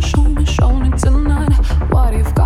show me, show me tonight what you've got.